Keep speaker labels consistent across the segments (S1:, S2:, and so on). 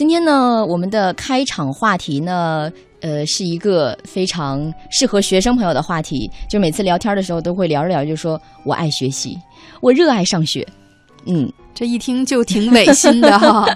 S1: 今天呢，我们的开场话题呢，呃，是一个非常适合学生朋友的话题。就每次聊天的时候，都会聊着聊，就说我爱学习，我热爱上学。嗯，
S2: 这一听就挺违心的哈。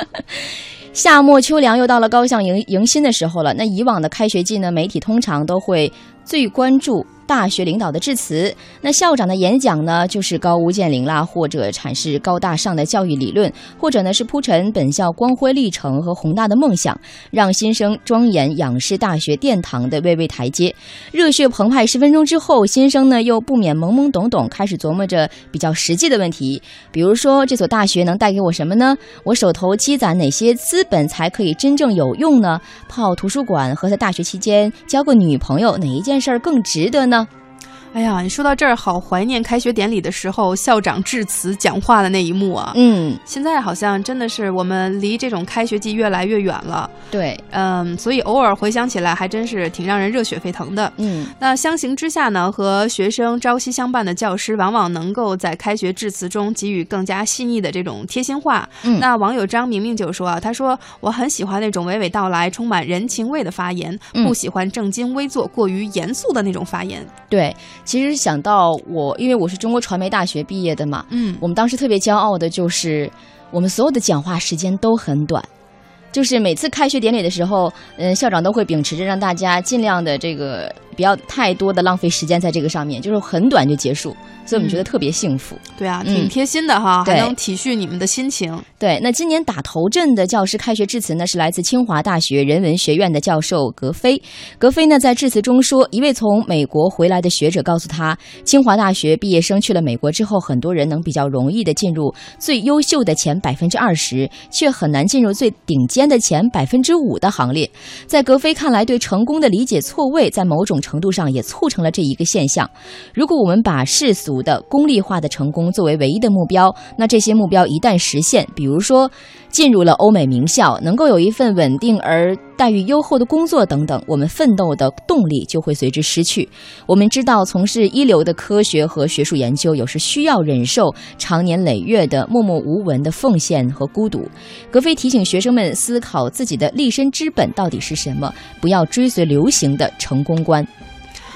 S1: 夏末秋凉，又到了高校迎迎新的时候了。那以往的开学季呢，媒体通常都会最关注。大学领导的致辞，那校长的演讲呢，就是高屋建瓴啦，或者阐释高大上的教育理论，或者呢是铺陈本校光辉历程和宏大的梦想，让新生庄严仰视大学殿堂的巍巍台阶。热血澎湃十分钟之后，新生呢又不免懵懵懂懂，开始琢磨着比较实际的问题，比如说这所大学能带给我什么呢？我手头积攒哪些资本才可以真正有用呢？泡图书馆和在大学期间交个女朋友，哪一件事儿更值得呢？
S2: 哎呀，你说到这儿，好怀念开学典礼的时候校长致辞讲话的那一幕啊！
S1: 嗯，
S2: 现在好像真的是我们离这种开学季越来越远了。
S1: 对，
S2: 嗯，所以偶尔回想起来，还真是挺让人热血沸腾的。
S1: 嗯，
S2: 那相形之下呢，和学生朝夕相伴的教师，往往能够在开学致辞中给予更加细腻的这种贴心话。
S1: 嗯，
S2: 那网友张明明就说啊，他说我很喜欢那种娓娓道来、充满人情味的发言，不喜欢正襟危坐、过于严肃的那种发言。
S1: 对。其实想到我，因为我是中国传媒大学毕业的嘛，
S2: 嗯，
S1: 我们当时特别骄傲的就是，我们所有的讲话时间都很短，就是每次开学典礼的时候，嗯，校长都会秉持着让大家尽量的这个不要太多的浪费时间在这个上面，就是很短就结束。所以我们觉得特别幸福，
S2: 对啊，挺贴心的哈，还能体恤你们的心情。
S1: 对，那今年打头阵的教师开学致辞呢，是来自清华大学人文学院的教授格菲。格菲呢在致辞中说，一位从美国回来的学者告诉他，清华大学毕业生去了美国之后，很多人能比较容易的进入最优秀的前百分之二十，却很难进入最顶尖的前百分之五的行列。在格菲看来，对成功的理解错位，在某种程度上也促成了这一个现象。如果我们把世俗的功利化的成功作为唯一的目标，那这些目标一旦实现，比如说进入了欧美名校，能够有一份稳定而待遇优厚的工作等等，我们奋斗的动力就会随之失去。我们知道，从事一流的科学和学术研究，有时需要忍受长年累月的默默无闻的奉献和孤独。格非提醒学生们思考自己的立身之本到底是什么，不要追随流行的成功观。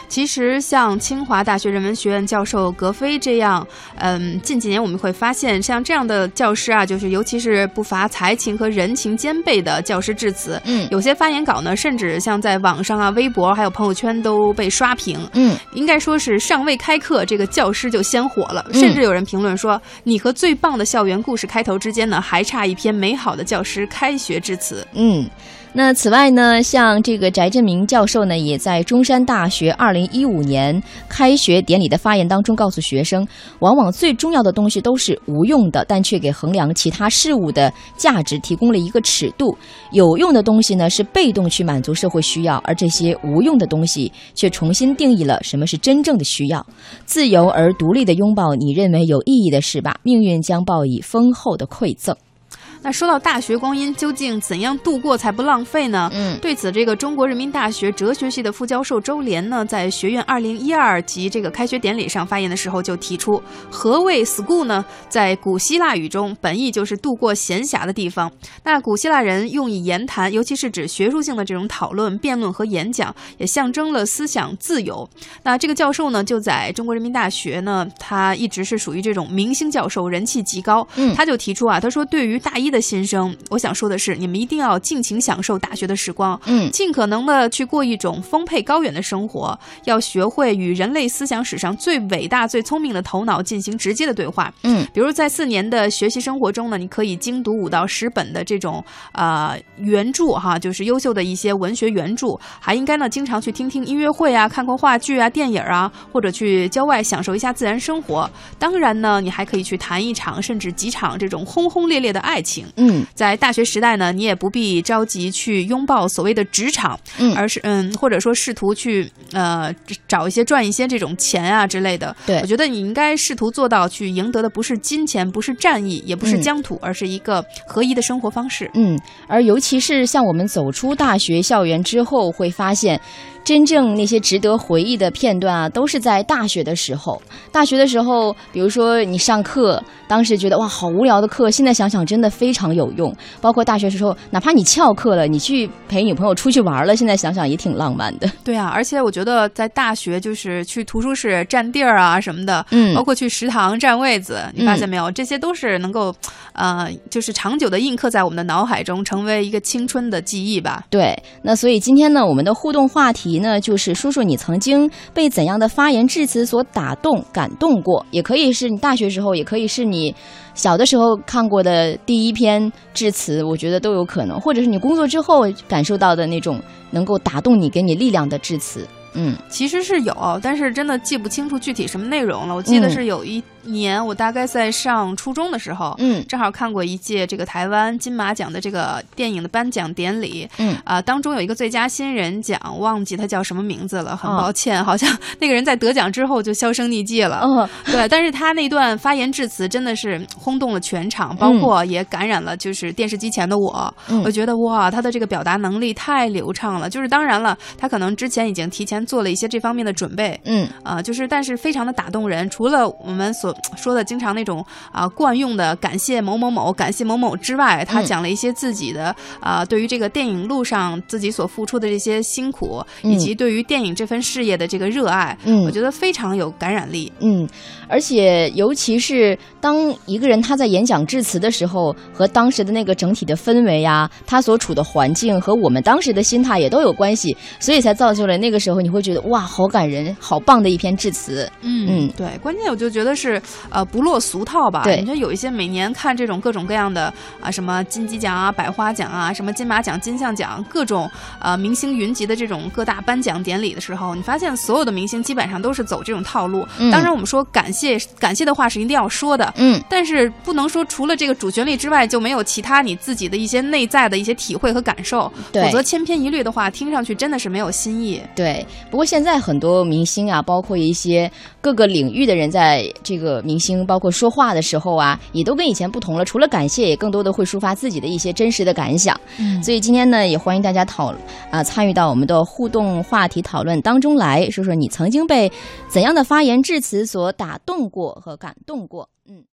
S2: 其实，像清华大学人文学院教授格非这样，嗯，近几年我们会发现，像这样的教师啊，就是尤其是不乏才情和人情兼备的教师致辞，
S1: 嗯，
S2: 有些发言稿呢，甚至像在网上啊、微博还有朋友圈都被刷屏，
S1: 嗯，
S2: 应该说是尚未开课，这个教师就先火了，甚至有人评论说，你和最棒的校园故事开头之间呢，还差一篇美好的教师开学致辞，
S1: 嗯。那此外呢，像这个翟振明教授呢，也在中山大学二零零一五年开学典礼的发言当中告诉学生，往往最重要的东西都是无用的，但却给衡量其他事物的价值提供了一个尺度。有用的东西呢，是被动去满足社会需要，而这些无用的东西却重新定义了什么是真正的需要。自由而独立的拥抱你认为有意义的事吧，命运将报以丰厚的馈赠。
S2: 那说到大学光阴，究竟怎样度过才不浪费呢？
S1: 嗯，
S2: 对此，这个中国人民大学哲学系的副教授周濂呢，在学院二零一二级这个开学典礼上发言的时候就提出，何谓 school 呢？在古希腊语中，本意就是度过闲暇的地方。那古希腊人用以言谈，尤其是指学术性的这种讨论、辩论和演讲，也象征了思想自由。那这个教授呢，就在中国人民大学呢，他一直是属于这种明星教授，人气极高。
S1: 嗯，
S2: 他就提出啊，他说对于大一。的新生，我想说的是，你们一定要尽情享受大学的时光，
S1: 嗯，
S2: 尽可能的去过一种丰沛高远的生活，要学会与人类思想史上最伟大、最聪明的头脑进行直接的对话，
S1: 嗯，
S2: 比如在四年的学习生活中呢，你可以精读五到十本的这种呃原著哈，就是优秀的一些文学原著，还应该呢经常去听听音乐会啊，看过话剧啊、电影啊，或者去郊外享受一下自然生活。当然呢，你还可以去谈一场甚至几场这种轰轰烈烈的爱情。
S1: 嗯，
S2: 在大学时代呢，你也不必着急去拥抱所谓的职场，
S1: 嗯，
S2: 而是嗯，或者说试图去呃找一些赚一些这种钱啊之类的。
S1: 对，
S2: 我觉得你应该试图做到去赢得的不是金钱，不是战役，也不是疆土，而是一个合一的生活方式。
S1: 嗯，而尤其是像我们走出大学校园之后，会发现。真正那些值得回忆的片段啊，都是在大学的时候。大学的时候，比如说你上课，当时觉得哇好无聊的课，现在想想真的非非常有用。包括大学时候，哪怕你翘课了，你去陪女朋友出去玩了，现在想想也挺浪漫的。
S2: 对啊，而且我觉得在大学就是去图书室占地儿啊什么的，
S1: 嗯
S2: 包括去食堂占位子，你发
S1: 嗯
S2: 现没有？这些都是能够，呃，就是长久的印刻在我们的脑海中，成为一个青春的记忆吧。
S1: 对，那所以今天呢，我们的互动话题呢，就是说说你曾经被怎样的发言致辞所打动、感动过，也可以是你大学时候，也可以是你小的时候看过的第一篇致辞，我觉得都有可能，或者是你工作之后感受到的那种能够打动你、给你力量的致辞。嗯
S2: 其实是有，但是真的记不清楚具体什么内容了。我记得
S1: 嗯
S2: 是有一年，我大概在上初中的时候，
S1: 嗯
S2: 正好看过一届这个台湾金马奖的这个电影的颁奖典礼。
S1: 嗯
S2: 啊、当中有一个最佳新人奖，忘记他叫什么名字了，很
S1: 哦
S2: 抱歉，好像那个人在得奖之后就销声匿迹了。
S1: 哦
S2: 对，但是他那段发言致辞真的是轰动了全场，包括也感染了就是电视机前的我。
S1: 嗯
S2: 我觉得哇，他的这个表达能力太流畅了。就是当然了，他可能之前已经提前做了一些这方面的准备。
S1: 嗯
S2: 啊、就是但是非常的打动人。除了我们所说的经常那种啊、惯用的感谢某某某、感谢某某之外，他
S1: 嗯
S2: 讲了一些自己的啊、对于这个电影路上自己所付出的这些辛苦，
S1: 嗯
S2: 以及对于电影这份事业的这个热爱，
S1: 嗯
S2: 我觉得非常有感染力。
S1: 嗯，而且尤其是当一个人他在演讲致辞的时候，和当时的那个整体的氛围呀、他所处的环境和我们当时的心态也都有关系，所以才造就了那个时候你会觉得哇，好感人，好棒的一篇致辞。嗯嗯
S2: 对，关键我就觉得是呃不落俗套吧。
S1: 对
S2: 你说有一些每年看这种各种各样的啊、什么金鸡奖啊、百花奖啊、什么金马奖、金像奖，各种呃明星云集的这种各大颁奖典礼的时候，你发现所有的明星基本上都是走这种套路。
S1: 嗯
S2: 当然，我们说感谢感谢的话是一定要说的。
S1: 嗯，
S2: 但是不能说除了这个主旋律之外就没有其他你自己的一些内在的一些体会和感受，
S1: 对
S2: 否则千篇一律的话，听上去真的是没有新意。
S1: 对。不过现在很多明星啊，包括一些各个领域的人，在这个明星包括说话的时候啊，也都跟以前不同了。除了感谢，也更多的会抒发自己的一些真实的感想。
S2: 嗯
S1: 所以今天呢，也欢迎大家讨啊、参与到我们的互动话题讨论当中来，说说你曾经被怎样的发言致辞所打动过和感动过。嗯。